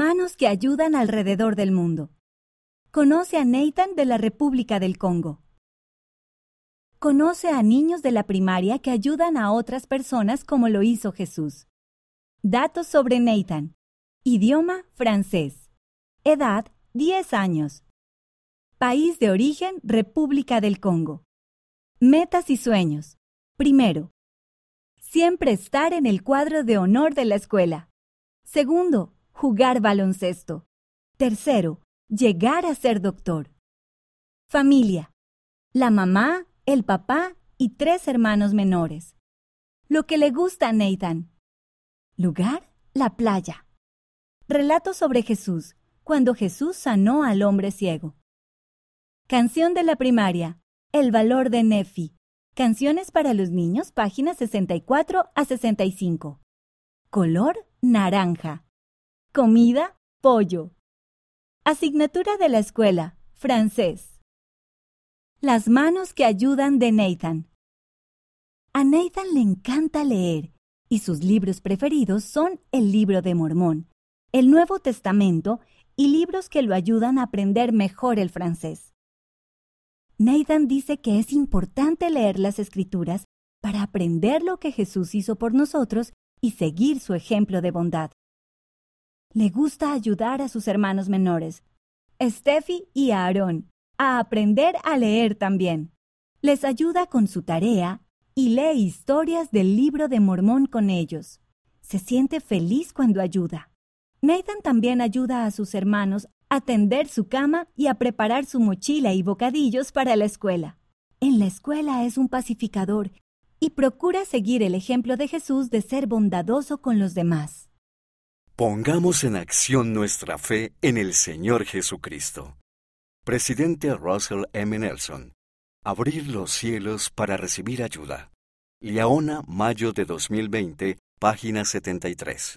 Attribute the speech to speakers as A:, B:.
A: Manos que ayudan alrededor del mundo. Conoce a Nathan de la República del Congo. Conoce a niños de la primaria que ayudan a otras personas como lo hizo Jesús. Datos sobre Nathan. Idioma francés. Edad 10 años. País de origen República del Congo. Metas y sueños. Primero, siempre estar en el cuadro de honor de la escuela. Segundo, jugar baloncesto. Tercero, llegar a ser doctor. Familia. La mamá, el papá y tres hermanos menores. Lo que le gusta a Nathan. Lugar, la playa. Relato sobre Jesús, cuando Jesús sanó al hombre ciego. Canción de la primaria. El valor de Nefi. Canciones para los niños, páginas 64 a 65. Color naranja. Comida pollo. Asignatura de la escuela francés. Las manos que ayudan de Nathan. A Nathan le encanta leer y sus libros preferidos son el libro de Mormón, el Nuevo Testamento y libros que lo ayudan a aprender mejor el francés. Nathan dice que es importante leer las escrituras para aprender lo que Jesús hizo por nosotros y seguir su ejemplo de bondad. Le gusta ayudar a sus hermanos menores, Steffi y Aarón, a aprender a leer también. Les ayuda con su tarea y lee historias del libro de Mormón con ellos. Se siente feliz cuando ayuda. Nathan también ayuda a sus hermanos a tender su cama y a preparar su mochila y bocadillos para la escuela. En la escuela es un pacificador y procura seguir el ejemplo de Jesús de ser bondadoso con los demás.
B: Pongamos en acción nuestra fe en el Señor Jesucristo. Presidente Russell M. Nelson. Abrir los cielos para recibir ayuda. Liaona, mayo de 2020, página 73.